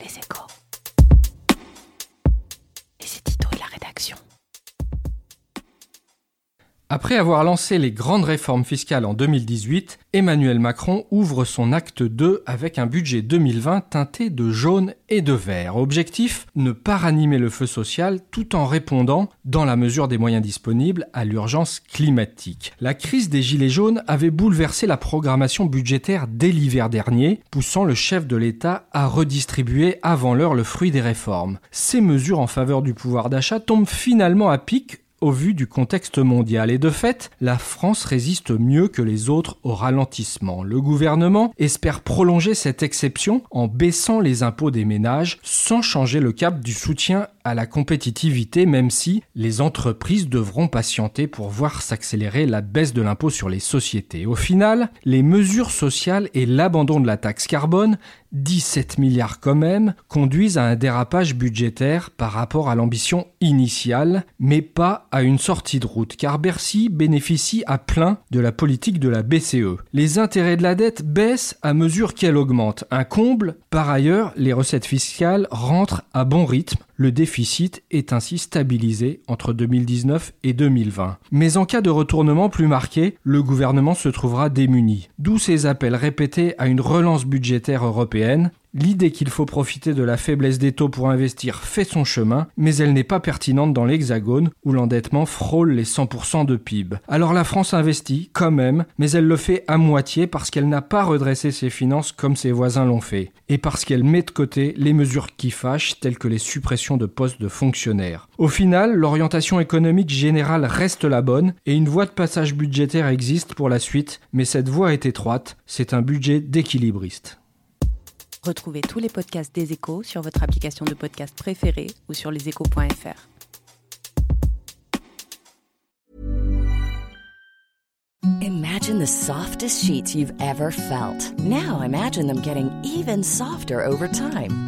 Les échos. Les éditos et la rédaction. Après avoir lancé les grandes réformes fiscales en 2018, Emmanuel Macron ouvre son acte 2 avec un budget 2020 teinté de jaune et de vert. Objectif ne pas ranimer le feu social tout en répondant, dans la mesure des moyens disponibles, à l'urgence climatique. La crise des Gilets jaunes avait bouleversé la programmation budgétaire dès l'hiver dernier, poussant le chef de l'État à redistribuer avant l'heure le fruit des réformes. Ces mesures en faveur du pouvoir d'achat tombent finalement à pic au vu du contexte mondial. Et de fait, la France résiste mieux que les autres au ralentissement. Le gouvernement espère prolonger cette exception en baissant les impôts des ménages sans changer le cap du soutien à la compétitivité, même si les entreprises devront patienter pour voir s'accélérer la baisse de l'impôt sur les sociétés. Au final, les mesures sociales et l'abandon de la taxe carbone 17 milliards quand même, conduisent à un dérapage budgétaire par rapport à l'ambition initiale, mais pas à une sortie de route, car Bercy bénéficie à plein de la politique de la BCE. Les intérêts de la dette baissent à mesure qu'elle augmente, un comble. Par ailleurs, les recettes fiscales rentrent à bon rythme, le déficit est ainsi stabilisé entre 2019 et 2020. Mais en cas de retournement plus marqué, le gouvernement se trouvera démuni. D'où ces appels répétés à une relance budgétaire européenne L'idée qu'il faut profiter de la faiblesse des taux pour investir fait son chemin, mais elle n'est pas pertinente dans l'Hexagone où l'endettement frôle les 100% de PIB. Alors la France investit, quand même, mais elle le fait à moitié parce qu'elle n'a pas redressé ses finances comme ses voisins l'ont fait, et parce qu'elle met de côté les mesures qui fâchent telles que les suppressions de postes de fonctionnaires. Au final, l'orientation économique générale reste la bonne et une voie de passage budgétaire existe pour la suite, mais cette voie est étroite, c'est un budget d'équilibriste. Retrouvez tous les podcasts des échos sur votre application de podcast préférée ou sur leséchos.fr. Imagine the softest sheets you've ever felt. Now imagine them getting even softer over time.